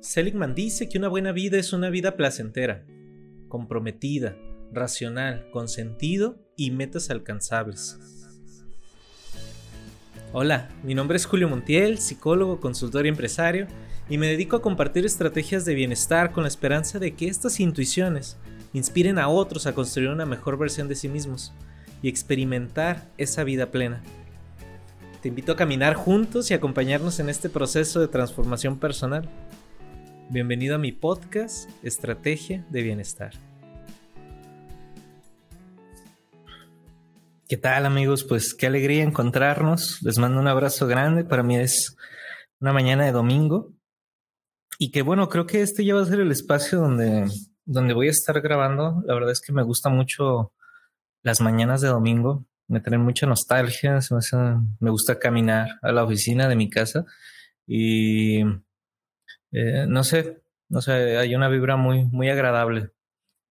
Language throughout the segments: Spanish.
Seligman dice que una buena vida es una vida placentera, comprometida, racional, con sentido y metas alcanzables. Hola, mi nombre es Julio Montiel, psicólogo, consultor y empresario, y me dedico a compartir estrategias de bienestar con la esperanza de que estas intuiciones inspiren a otros a construir una mejor versión de sí mismos y experimentar esa vida plena. Te invito a caminar juntos y acompañarnos en este proceso de transformación personal. Bienvenido a mi podcast Estrategia de Bienestar. ¿Qué tal amigos? Pues qué alegría encontrarnos. Les mando un abrazo grande. Para mí es una mañana de domingo. Y que bueno, creo que este ya va a ser el espacio donde, donde voy a estar grabando. La verdad es que me gusta mucho las mañanas de domingo. Me traen mucha nostalgia. me gusta caminar a la oficina de mi casa. Y eh, no sé, no sé, hay una vibra muy, muy agradable.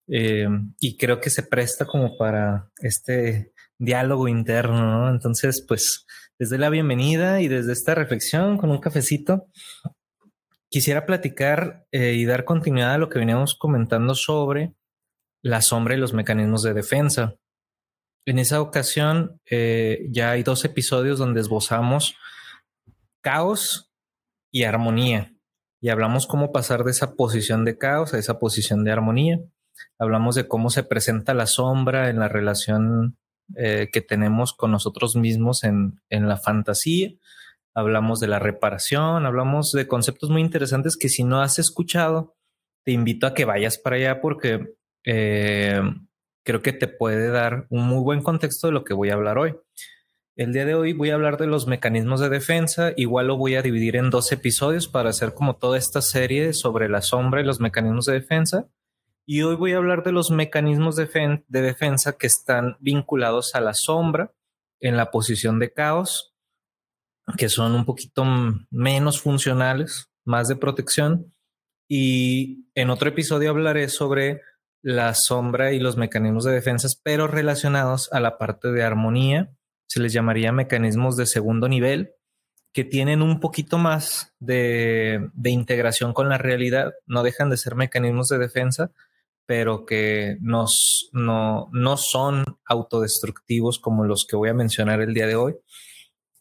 Eh, y creo que se presta como para este diálogo interno, ¿no? Entonces, pues, desde la bienvenida y desde esta reflexión con un cafecito, quisiera platicar eh, y dar continuidad a lo que veníamos comentando sobre la sombra y los mecanismos de defensa. En esa ocasión ya hay dos episodios donde esbozamos caos y armonía y hablamos cómo pasar de esa posición de caos a esa posición de armonía. Hablamos de cómo se presenta la sombra en la relación eh, que tenemos con nosotros mismos en, en, la fantasía. Hablamos de la reparación, hablamos de conceptos muy interesantes que si no has escuchado, te invito a que vayas para allá porque eh, creo que te puede dar un muy buen contexto de lo que voy a hablar hoy. El día de hoy voy a hablar de los mecanismos de defensa. Igual lo voy a dividir en dos episodios para hacer como toda esta serie sobre la sombra y los mecanismos de defensa. Y hoy voy a hablar de los mecanismos de, defensa que están vinculados a la sombra en la posición de caos, que son un poquito menos funcionales, más de protección. Y en otro episodio hablaré sobre la sombra y los mecanismos de defensa, pero relacionados a la parte de armonía se les llamaría mecanismos de segundo nivel, que tienen un poquito más de, integración con la realidad, no dejan de ser mecanismos de defensa, pero que nos, no, no son autodestructivos como los que voy a mencionar el día de hoy.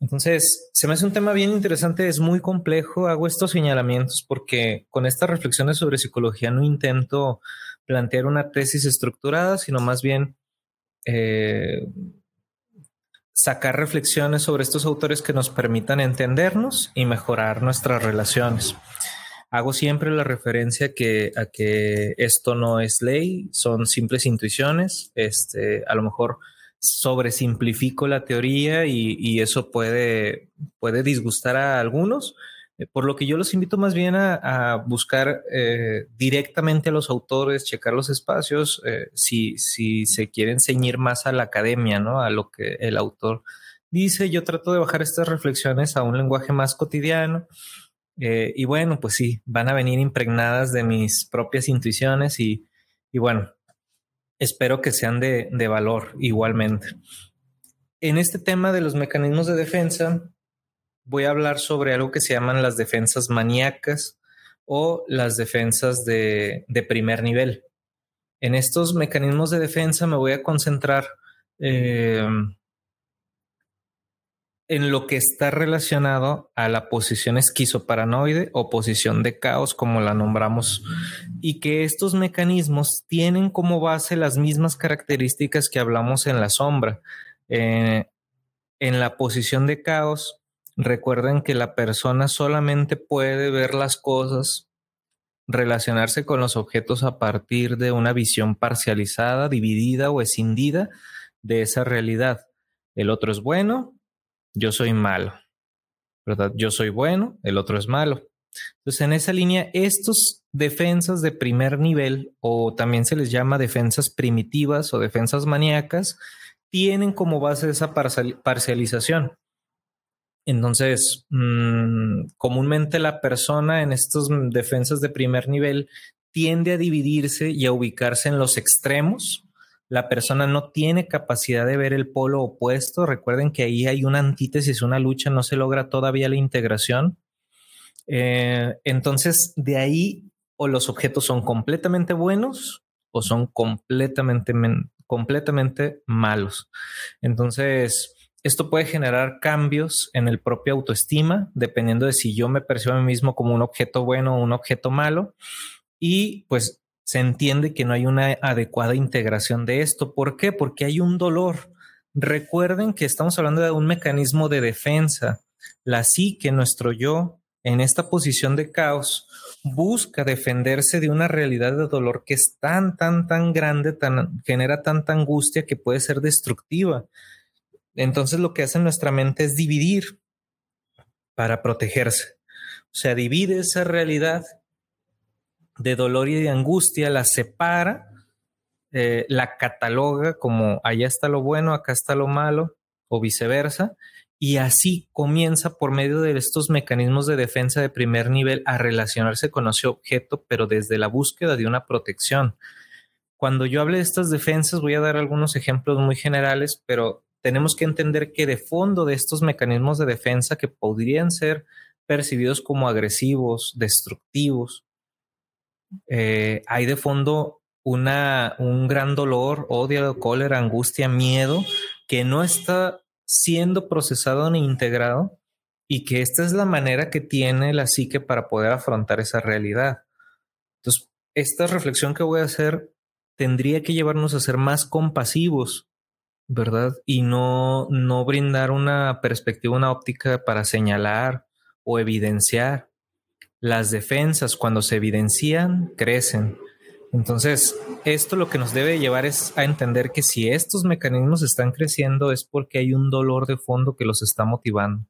Entonces, se me hace un tema bien interesante, es muy complejo, hago estos señalamientos porque con estas reflexiones sobre psicología no intento plantear una tesis estructurada, sino más bien eh, sacar reflexiones sobre estos autores que nos permitan entendernos y mejorar nuestras relaciones. Hago siempre la referencia que, a que esto no es ley, son simples intuiciones. Este, a lo mejor sobresimplifico la teoría y, y eso puede, puede disgustar a algunos, por lo que yo los invito más bien a, buscar eh, directamente a los autores, checar los espacios, eh, si, si se quieren ceñir más a la academia, ¿no? A lo que el autor dice. Yo trato de bajar estas reflexiones a un lenguaje más cotidiano. y bueno, pues sí, van a venir impregnadas de mis propias intuiciones y, y bueno, espero que sean de, de valor igualmente. En este tema de los mecanismos de defensa, voy a hablar sobre algo que se llaman las defensas maníacas o las defensas de, primer nivel. En estos mecanismos de defensa me voy a concentrar eh, en lo que está relacionado a la posición esquizoparanoide o posición de caos, como la nombramos, y que estos mecanismos tienen como base las mismas características que hablamos en la sombra. Eh, en la posición de caos Recuerden que la persona solamente puede ver las cosas, relacionarse con los objetos a partir de una visión parcializada, dividida o escindida de esa realidad. El otro es bueno, yo soy malo. ¿Verdad? Yo soy bueno, el otro es malo. Entonces, en esa línea, estos defensas de primer nivel, o también se les llama defensas primitivas o defensas maníacas, tienen como base esa parcialización. Entonces, mm, comúnmente la persona en estas defensas de primer nivel tiende a dividirse y a ubicarse en los extremos. La persona no tiene capacidad de ver el polo opuesto. Recuerden que ahí hay una antítesis, una lucha, no se logra todavía la integración. Eh, entonces, de ahí o los objetos son completamente buenos o son completamente, completamente malos. Entonces, esto puede generar cambios en el propio autoestima, dependiendo de si yo me percibo a mí mismo como un objeto bueno o un objeto malo. Y pues se entiende que no hay una adecuada integración de esto. ¿Por qué? Porque hay un dolor. Recuerden que estamos hablando de un mecanismo de defensa. La psique, nuestro yo, en esta posición de caos, busca defenderse de una realidad de dolor que es tan, tan, tan grande, tan, genera tanta angustia que puede ser destructiva. Entonces lo que hace nuestra mente es dividir para protegerse. O sea, divide esa realidad de dolor y de angustia, la separa, eh, la cataloga como allá está lo bueno, acá está lo malo, o viceversa, y así comienza por medio de estos mecanismos de defensa de primer nivel a relacionarse con ese objeto, pero desde la búsqueda de una protección. Cuando yo hable de estas defensas, voy a dar algunos ejemplos muy generales, pero tenemos que entender que de fondo de estos mecanismos de defensa que podrían ser percibidos como agresivos, destructivos, eh, hay de fondo una, un gran dolor, odio, cólera, angustia, miedo, que no está siendo procesado ni integrado y que esta es la manera que tiene la psique para poder afrontar esa realidad. Entonces, esta reflexión que voy a hacer tendría que llevarnos a ser más compasivos ¿verdad? Y no, no brindar una perspectiva, una óptica para señalar o evidenciar. Las defensas, cuando se evidencian, crecen. Entonces, esto lo que nos debe llevar es a entender que si estos mecanismos están creciendo es porque hay un dolor de fondo que los está motivando.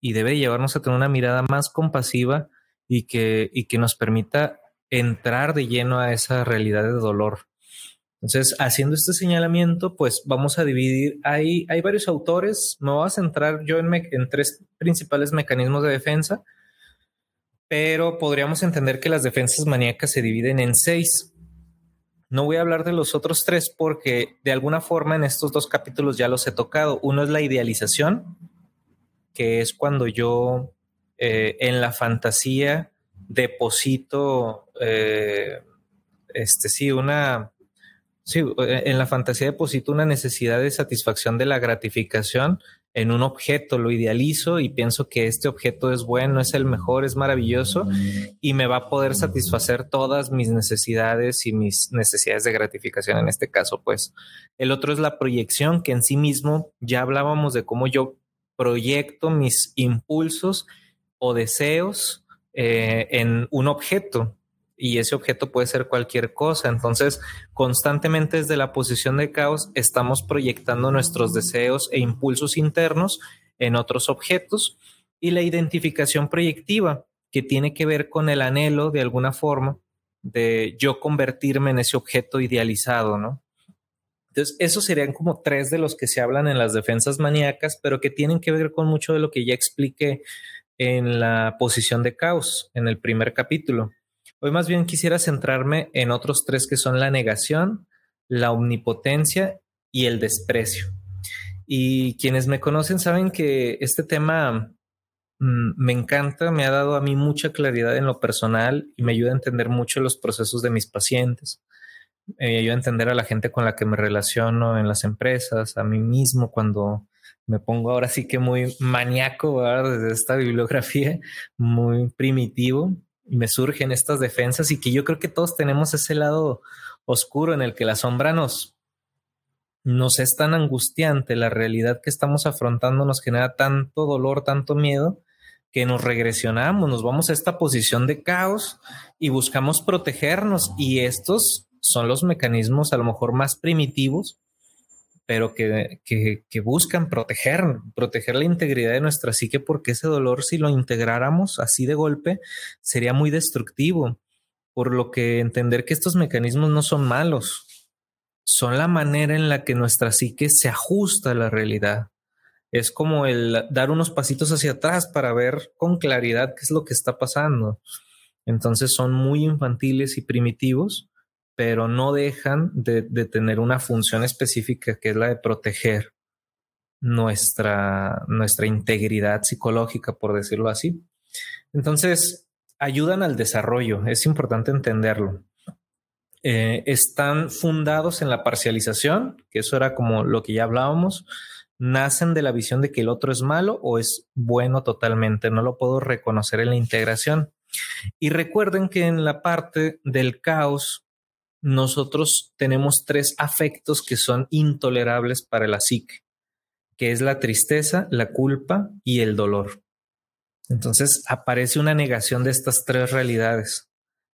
Y debe llevarnos a tener una mirada más compasiva y que, y que nos permita entrar de lleno a esa realidad de dolor entonces, haciendo este señalamiento, pues vamos a dividir, hay, hay varios autores, me voy a centrar yo en, tres principales mecanismos de defensa, pero podríamos entender que las defensas maníacas se dividen en seis. No voy a hablar de los otros tres porque de alguna forma en estos dos capítulos ya los he tocado. Uno es la idealización, que es cuando yo eh, en la fantasía deposito, eh, este sí, una, Sí, eh, en la fantasía deposito una necesidad de satisfacción de la gratificación en un objeto, lo idealizo y pienso que este objeto es bueno, es el mejor, es maravilloso y me va a poder satisfacer todas mis necesidades y mis necesidades de gratificación en este caso, pues. El otro es la proyección, que en sí mismo ya hablábamos de cómo yo proyecto mis impulsos o deseos eh, en un objeto y ese objeto puede ser cualquier cosa. Entonces, constantemente desde la posición de caos estamos proyectando nuestros deseos e impulsos internos en otros objetos y la identificación proyectiva, que tiene que ver con el anhelo de alguna forma de yo convertirme en ese objeto idealizado, ¿no? Entonces, esos serían como tres de los que se hablan en las defensas maníacas, pero que tienen que ver con mucho de lo que ya expliqué en la posición de caos en el primer capítulo. Hoy más bien quisiera centrarme en otros tres que son la negación, la omnipotencia y el desprecio. Y quienes me conocen saben que este tema mm, me encanta, me ha dado a mí mucha claridad en lo personal y me ayuda a entender mucho los procesos de mis pacientes. Me ayuda a entender a la gente con la que me relaciono en las empresas, a mí mismo cuando me pongo ahora sí que muy maníaco desde esta bibliografía, muy primitivo me surgen estas defensas y que yo creo que todos tenemos ese lado oscuro en el que la sombra nos, nos es tan angustiante, la realidad que estamos afrontando nos genera tanto dolor, tanto miedo, que nos regresionamos, nos vamos a esta posición de caos y buscamos protegernos. Y estos son los mecanismos a lo mejor más primitivos pero que, que, buscan proteger, proteger la integridad de nuestra psique, porque ese dolor, si lo integráramos así de golpe, sería muy destructivo. Por lo que entender que estos mecanismos no son malos, son la manera en la que nuestra psique se ajusta a la realidad. Es como el dar unos pasitos hacia atrás para ver con claridad qué es lo que está pasando. Entonces son muy infantiles y primitivos, pero no dejan de, tener una función específica que es la de proteger nuestra, nuestra integridad psicológica, por decirlo así. Entonces, ayudan al desarrollo, es importante entenderlo. Eh, están fundados en la parcialización, que eso era como lo que ya hablábamos, nacen de la visión de que el otro es malo o es bueno totalmente, no lo puedo reconocer en la integración. Y recuerden que en la parte del caos, nosotros tenemos tres afectos que son intolerables para la psique, que es la tristeza, la culpa y el dolor. Entonces aparece una negación de estas tres realidades.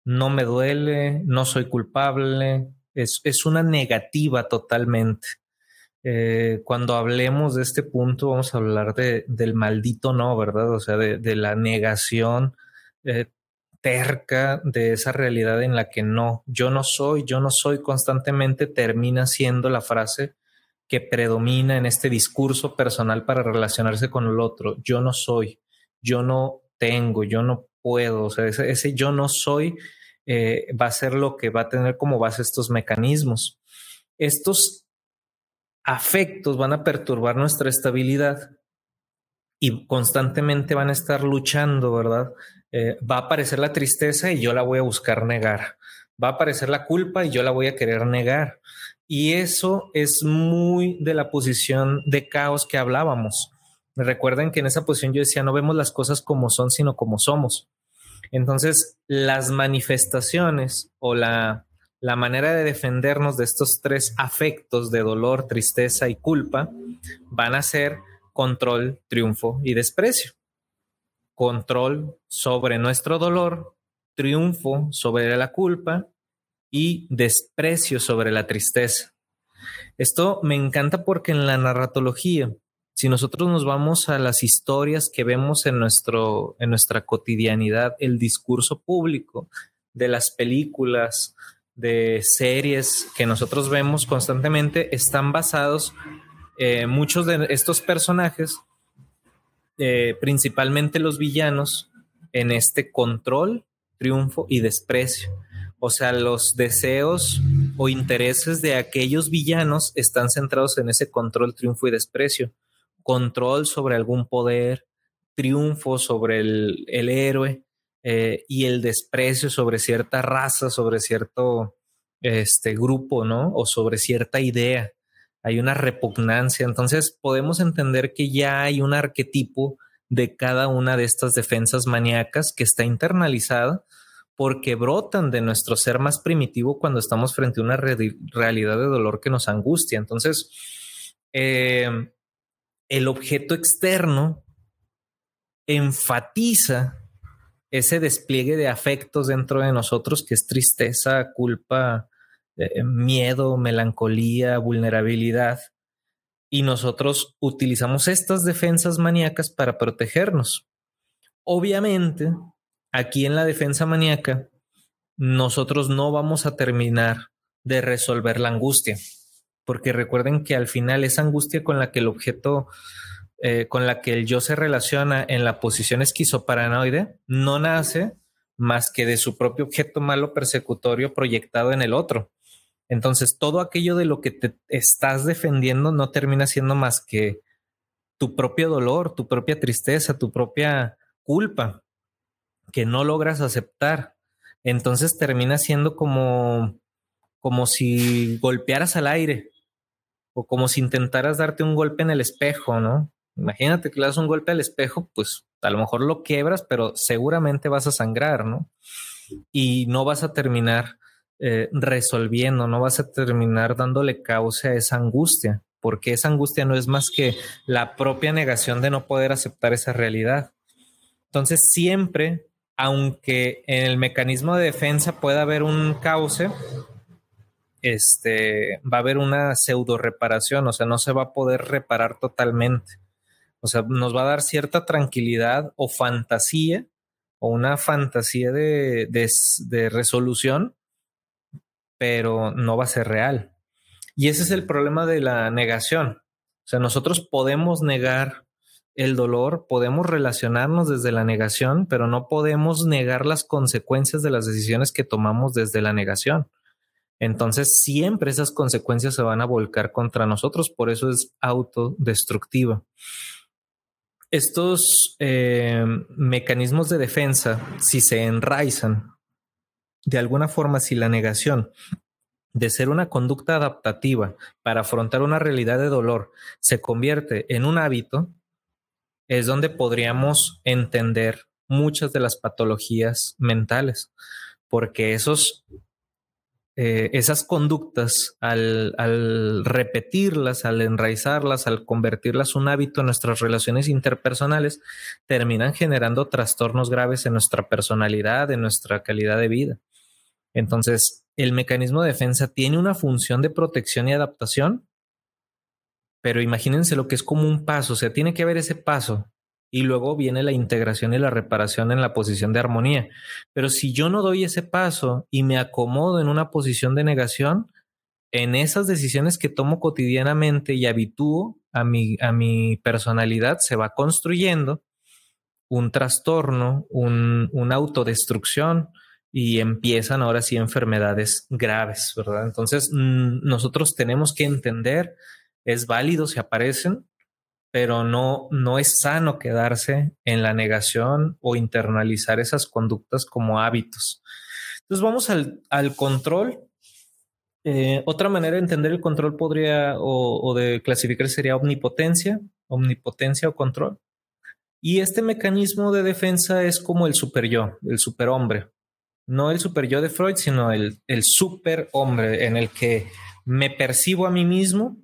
No me duele, no soy culpable, es, es una negativa totalmente. Eh, cuando hablemos de este punto, vamos a hablar de, del maldito no, ¿verdad? O sea, de, la negación eh, terca de esa realidad en la que no, yo no soy, yo no soy constantemente, termina siendo la frase que predomina en este discurso personal para relacionarse con el otro. Yo no soy, yo no tengo, yo no puedo. O sea, ese, yo no soy eh, va a ser lo que va a tener como base estos mecanismos. Estos afectos van a perturbar nuestra estabilidad y constantemente van a estar luchando, ¿verdad? Eh, va a aparecer la tristeza y yo la voy a buscar negar. Va a aparecer la culpa y yo la voy a querer negar. Y eso es muy de la posición de caos que hablábamos. Recuerden que en esa posición yo decía, no vemos las cosas como son, sino como somos. Entonces, las manifestaciones o la la manera de defendernos de estos tres afectos de dolor, tristeza y culpa van a ser control, triunfo y desprecio. Control sobre nuestro dolor, triunfo sobre la culpa y desprecio sobre la tristeza. Esto me encanta porque en la narratología, si nosotros nos vamos a las historias que vemos en, nuestro, en nuestra cotidianidad, el discurso público de las películas, de series que nosotros vemos constantemente están basados, eh, muchos de estos personajes, eh, principalmente los villanos, en este control, triunfo y desprecio. O sea, los deseos o intereses de aquellos villanos están centrados en ese control, triunfo y desprecio. Control sobre algún poder, triunfo sobre el, el héroe, eh, y el desprecio sobre cierta raza, sobre cierto este, grupo, ¿no? O sobre cierta idea. Hay una repugnancia. Entonces podemos entender que ya hay un arquetipo de cada una de estas defensas maníacas que está internalizada porque brotan de nuestro ser más primitivo cuando estamos frente a una realidad de dolor que nos angustia. Entonces, eh, el objeto externo enfatiza ese despliegue de afectos dentro de nosotros que es tristeza, culpa, eh, miedo, melancolía, vulnerabilidad. Y nosotros utilizamos estas defensas maníacas para protegernos. Obviamente, aquí en la defensa maníaca, nosotros no vamos a terminar de resolver la angustia, porque recuerden que al final esa angustia con la que el objeto eh, con la que el yo se relaciona en la posición esquizoparanoide no nace más que de su propio objeto malo persecutorio proyectado en el otro. Entonces, todo aquello de lo que te estás defendiendo no termina siendo más que tu propio dolor, tu propia tristeza, tu propia culpa que no logras aceptar. Entonces termina siendo como, como si golpearas al aire o como si intentaras darte un golpe en el espejo, ¿no? Imagínate que le das un golpe al espejo, pues a lo mejor lo quiebras, pero seguramente vas a sangrar, ¿no? Y no vas a terminar eh, resolviendo, no vas a terminar dándole causa a esa angustia, porque esa angustia no es más que la propia negación de no poder aceptar esa realidad. Entonces, siempre, aunque en el mecanismo de defensa pueda haber un cauce, este, va a haber una pseudo reparación, o sea, no se va a poder reparar totalmente. O sea, nos va a dar cierta tranquilidad o fantasía o una fantasía de, de, resolución, pero no va a ser real. Y ese es el problema de la negación. O sea, nosotros podemos negar el dolor, podemos relacionarnos desde la negación, pero no podemos negar las consecuencias de las decisiones que tomamos desde la negación. Entonces, siempre esas consecuencias se van a volcar contra nosotros, por eso es autodestructiva. estos eh, mecanismos de defensa, si se enraizan de alguna forma, si la negación de ser una conducta adaptativa para afrontar una realidad de dolor se convierte en un hábito, es donde podríamos entender muchas de las patologías mentales, porque esos eh, esas conductas, al, al, repetirlas, al enraizarlas, al convertirlas un hábito en nuestras relaciones interpersonales, terminan generando trastornos graves en nuestra personalidad, en nuestra calidad de vida. Entonces, el mecanismo de defensa tiene una función de protección y adaptación, pero imagínense lo que es como un paso, o sea, tiene que haber ese paso y luego viene la integración y la reparación en la posición de armonía. Pero si yo no doy ese paso y me acomodo en una posición de negación, en esas decisiones que tomo cotidianamente y habitúo a mi, a mi personalidad, se va construyendo un trastorno, un, una autodestrucción y empiezan ahora sí enfermedades graves, ¿verdad? Entonces, mm, nosotros tenemos que entender, es válido si aparecen, pero no, no es sano quedarse en la negación o internalizar esas conductas como hábitos. Entonces vamos al, al control. Eh, otra manera de entender el control podría o, de clasificar sería omnipotencia, omnipotencia o control. Y este mecanismo de defensa es como el super yo, el superhombre. No el super yo de Freud, sino el, el superhombre en el que me percibo a mí mismo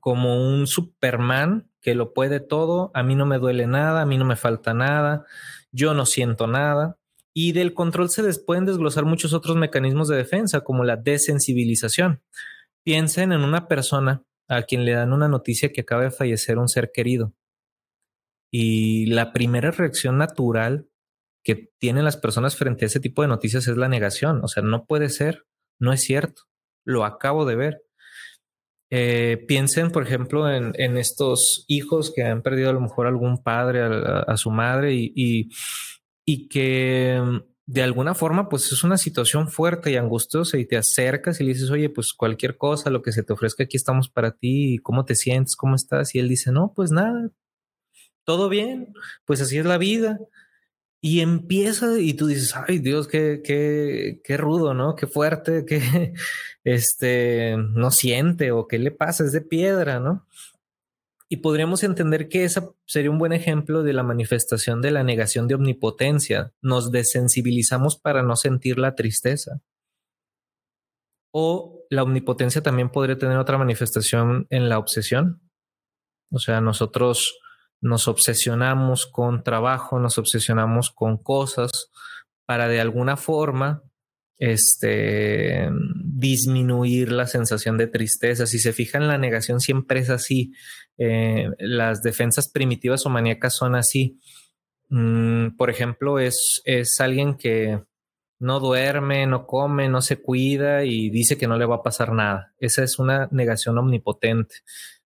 como un Superman que lo puede todo, a mí no me duele nada, a mí no me falta nada, yo no siento nada. Y del control se pueden desglosar muchos otros mecanismos de defensa, como la desensibilización. Piensen en una persona a quien le dan una noticia que acaba de fallecer un ser querido. Y la primera reacción natural que tienen las personas frente a ese tipo de noticias es la negación. O sea, no puede ser, no es cierto, lo acabo de ver. Eh, piensen, por ejemplo, en, estos hijos que han perdido a lo mejor algún padre, a, su madre y, y, que mm, de alguna forma pues es una situación fuerte y angustiosa y te acercas y le dices, oye, pues cualquier cosa, lo que se te ofrezca, aquí estamos para ti, ¿cómo te sientes? ¿Cómo estás? Y él dice, no, pues nada, todo bien, pues así es la vida. Y empieza y tú dices, ay Dios, qué, qué, qué rudo, ¿no? Qué fuerte, qué, este, no siente o qué le pasa, es de piedra, ¿no? Y podríamos entender que esa sería un buen ejemplo de la manifestación de la negación de omnipotencia. Nos desensibilizamos para no sentir la tristeza. O la omnipotencia también podría tener otra manifestación en la obsesión. O sea, nosotros nos obsesionamos con trabajo, nos obsesionamos con cosas para de alguna forma este, disminuir la sensación de tristeza. Si se fijan, la negación siempre es así. Eh, las defensas primitivas o maníacas son así. Mm, por ejemplo, es, es alguien que no duerme, no come, no se cuida y dice que no le va a pasar nada. Esa es una negación omnipotente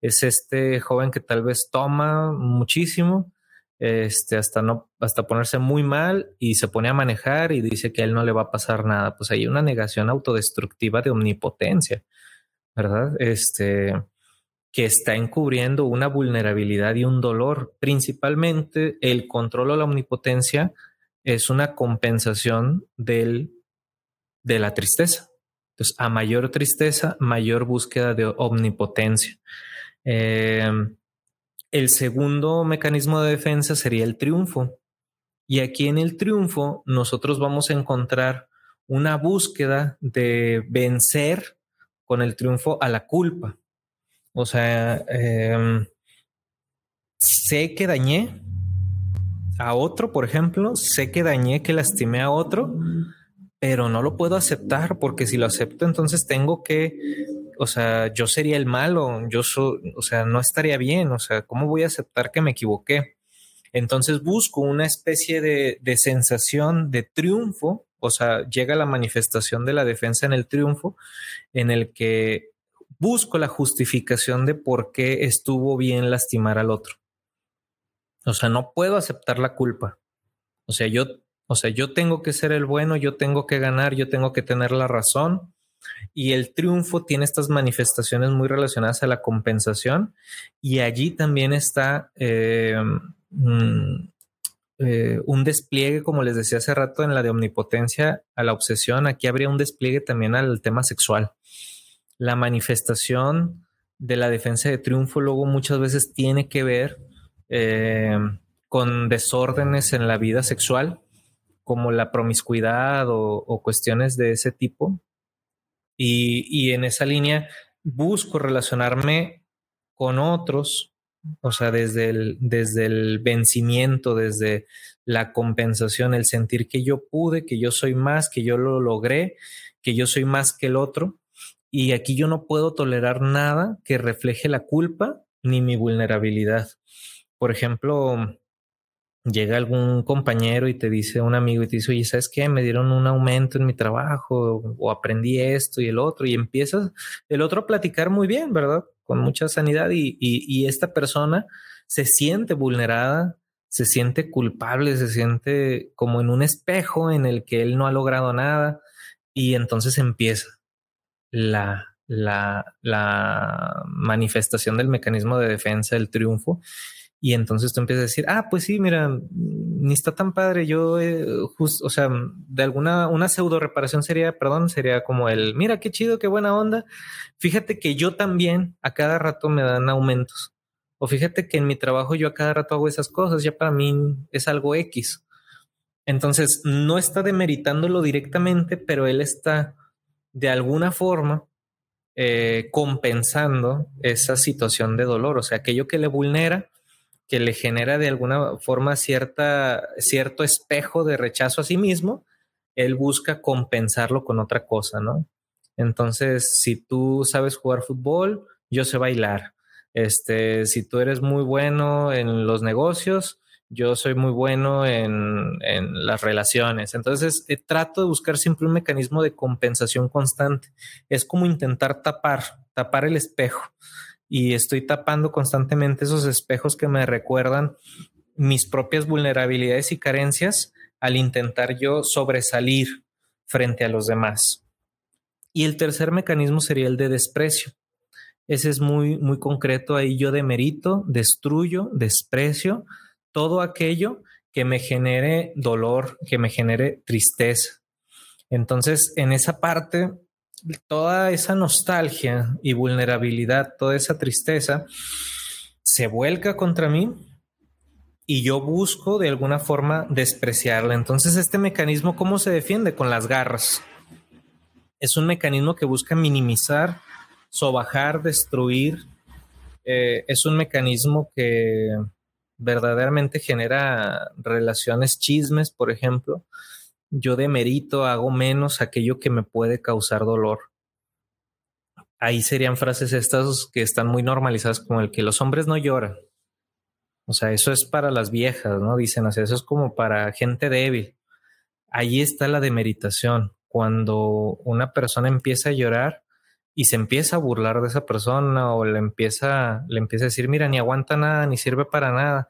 es este joven que tal vez toma muchísimo, este, hasta no, hasta ponerse muy mal y se pone a manejar y dice que a él no le va a pasar nada. Pues hay una negación autodestructiva de omnipotencia, ¿verdad? Este, que está encubriendo una vulnerabilidad y un dolor. Principalmente el control o la omnipotencia es una compensación del, de la tristeza. Entonces, a mayor tristeza, mayor búsqueda de omnipotencia. Em, el segundo mecanismo de defensa sería el triunfo. Y aquí en el triunfo nosotros vamos a encontrar una búsqueda de vencer con el triunfo a la culpa. O sea, em, sé que dañé a otro, por ejemplo, sé que dañé, que lastimé a otro, pero no lo puedo aceptar porque si lo acepto, entonces tengo que o sea, yo sería el malo, yo soy, o sea, no estaría bien, o sea, ¿cómo voy a aceptar que me equivoqué? Entonces busco una especie de, de sensación de triunfo, o sea, llega la manifestación de la defensa en el triunfo, en el que busco la justificación de por qué estuvo bien lastimar al otro. O sea, no puedo aceptar la culpa. O sea, yo, o sea, yo tengo que ser el bueno, yo tengo que ganar, yo tengo que tener la razón Y el triunfo tiene estas manifestaciones muy relacionadas a la compensación y allí también está eh, mm, eh, un despliegue, como les decía hace rato, en la de omnipotencia a la obsesión. Aquí habría un despliegue también al tema sexual. La manifestación de la defensa de triunfo luego muchas veces tiene que ver eh, con desórdenes en la vida sexual, como la promiscuidad o, cuestiones de ese tipo. Y, en esa línea busco relacionarme con otros, o sea, desde el, desde el vencimiento, desde la compensación, el sentir que yo pude, que yo soy más, que yo lo logré, que yo soy más que el otro. Y aquí yo no puedo tolerar nada que refleje la culpa ni mi vulnerabilidad. Por ejemplo, llega algún compañero y te dice un amigo y te dice, oye, ¿sabes qué? Me dieron un aumento en mi trabajo o aprendí esto y el otro y empiezas el otro a platicar muy bien, ¿verdad? Con mucha sanidad y, y, esta persona se siente vulnerada, se siente culpable, se siente como en un espejo en el que él no ha logrado nada y entonces empieza la, la, la manifestación del mecanismo de defensa, el triunfo y entonces tú empiezas a decir, ah, pues sí, mira, ni está tan padre. Yo, eh, justo, o sea, de alguna, una pseudo reparación sería, perdón, sería como el, mira qué chido, qué buena onda. Fíjate que yo también a cada rato me dan aumentos. O fíjate que en mi trabajo yo a cada rato hago esas cosas, ya para mí es algo X. Entonces, no está demeritándolo directamente, pero él está de alguna forma eh, compensando esa situación de dolor. O sea, aquello que le vulnera, que le genera de alguna forma cierta, cierto espejo de rechazo a sí mismo, él busca compensarlo con otra cosa, ¿no? Entonces, si tú sabes jugar fútbol, yo sé bailar. Este, si tú eres muy bueno en los negocios, yo soy muy bueno en, en las relaciones. Entonces, eh, trato de buscar siempre un mecanismo de compensación constante. Es como intentar tapar, tapar el espejo y estoy tapando constantemente esos espejos que me recuerdan mis propias vulnerabilidades y carencias al intentar yo sobresalir frente a los demás. Y el tercer mecanismo sería el de desprecio. Ese es muy, muy concreto. Ahí yo demerito, destruyo, desprecio todo aquello que me genere dolor, que me genere tristeza. Entonces, en esa parte toda esa nostalgia y vulnerabilidad, toda esa tristeza, se vuelca contra mí y yo busco de alguna forma despreciarla. Entonces, este mecanismo, ¿cómo se defiende? Con las garras. Es un mecanismo que busca minimizar, sobajar, destruir. Eh, es un mecanismo que verdaderamente genera relaciones chismes, por ejemplo, yo demerito, hago menos aquello que me puede causar dolor. Ahí serían frases estas que están muy normalizadas como el que los hombres no lloran. O sea, eso es para las viejas, ¿no? Dicen, sea, eso es como para gente débil. Ahí está la demeritación. Cuando una persona empieza a llorar y se empieza a burlar de esa persona o le empieza, le empieza a decir, mira, ni aguanta nada, ni sirve para nada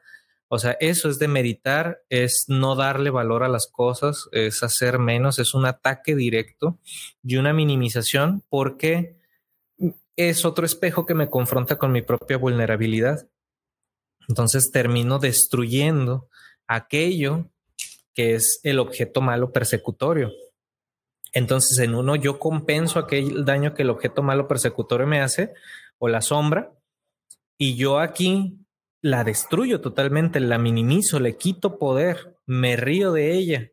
o sea, eso es de meditar, es no darle valor a las cosas, es hacer menos, es un ataque directo y una minimización porque es otro espejo que me confronta con mi propia vulnerabilidad. Entonces termino destruyendo aquello que es el objeto malo persecutorio. Entonces en uno yo compenso aquel daño que el objeto malo persecutorio me hace o la sombra y yo aquí la destruyo totalmente, la minimizo, le quito poder, me río de ella,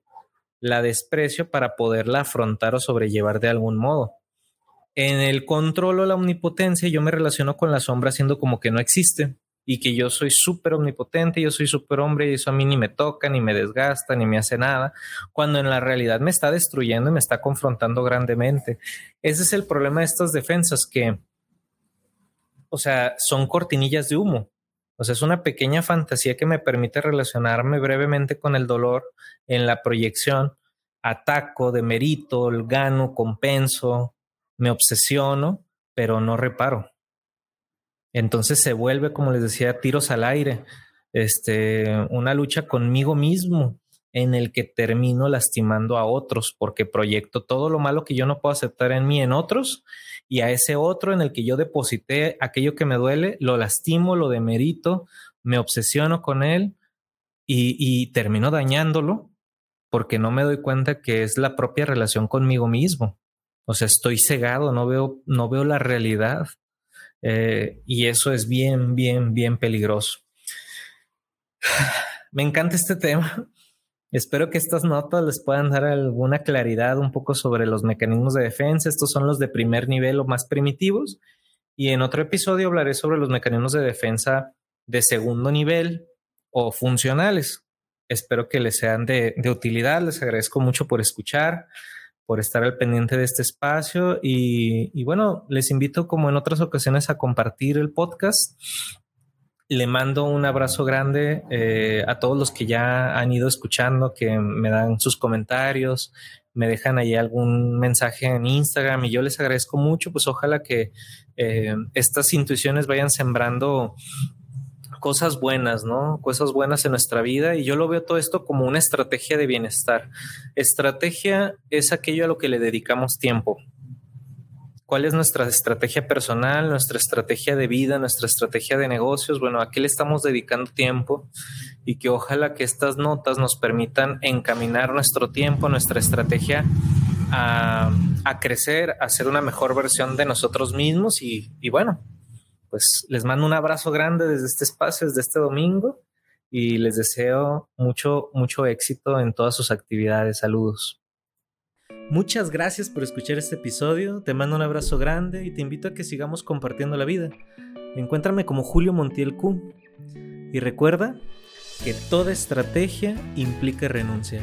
la desprecio para poderla afrontar o sobrellevar de algún modo. En el control o la omnipotencia yo me relaciono con la sombra siendo como que no existe y que yo soy súper omnipotente, yo soy súper hombre y eso a mí ni me toca, ni me desgasta, ni me hace nada, cuando en la realidad me está destruyendo y me está confrontando grandemente. Ese es el problema de estas defensas que, o sea, son cortinillas de humo o sea, es una pequeña fantasía que me permite relacionarme brevemente con el dolor en la proyección. Ataco, demerito, gano, compenso, me obsesiono, pero no reparo. Entonces se vuelve, como les decía, tiros al aire, este, una lucha conmigo mismo, en el que termino lastimando a otros porque proyecto todo lo malo que yo no puedo aceptar en mí en otros y a ese otro en el que yo deposité aquello que me duele, lo lastimo, lo demerito, me obsesiono con él y, termino dañándolo porque no me doy cuenta que es la propia relación conmigo mismo. O sea, estoy cegado, no veo, no veo la realidad. Eh, y eso es bien, bien, bien peligroso. Me encanta este tema. Espero que estas notas les puedan dar alguna claridad un poco sobre los mecanismos de defensa. Estos son los de primer nivel o más primitivos. Y en otro episodio hablaré sobre los mecanismos de defensa de segundo nivel o funcionales. Espero que les sean de, utilidad. Les agradezco mucho por escuchar por estar al pendiente de este espacio y, bueno, les invito como en otras ocasiones a compartir el podcast. Le mando un abrazo grande eh, a todos los que ya han ido escuchando, que me dan sus comentarios, me dejan ahí algún mensaje en Instagram y yo les agradezco mucho, pues ojalá que eh, estas intuiciones vayan sembrando cosas buenas, ¿no? Cosas buenas en nuestra vida y yo lo veo todo esto como una estrategia de bienestar. Estrategia es aquello a lo que le dedicamos tiempo. ¿Cuál es nuestra estrategia personal, nuestra estrategia de vida, nuestra estrategia de negocios? Bueno, ¿a qué le estamos dedicando tiempo? Y que ojalá que estas notas nos permitan encaminar nuestro tiempo, nuestra estrategia a, crecer, a ser una mejor versión de nosotros mismos y, y bueno, pues les mando un abrazo grande desde este espacio, desde este domingo y les deseo mucho, mucho éxito en todas sus actividades. Saludos. Muchas gracias por escuchar este episodio, te mando un abrazo grande y te invito a que sigamos compartiendo la vida. Encuéntrame como Julio Montiel Q y recuerda que toda estrategia implica renuncia.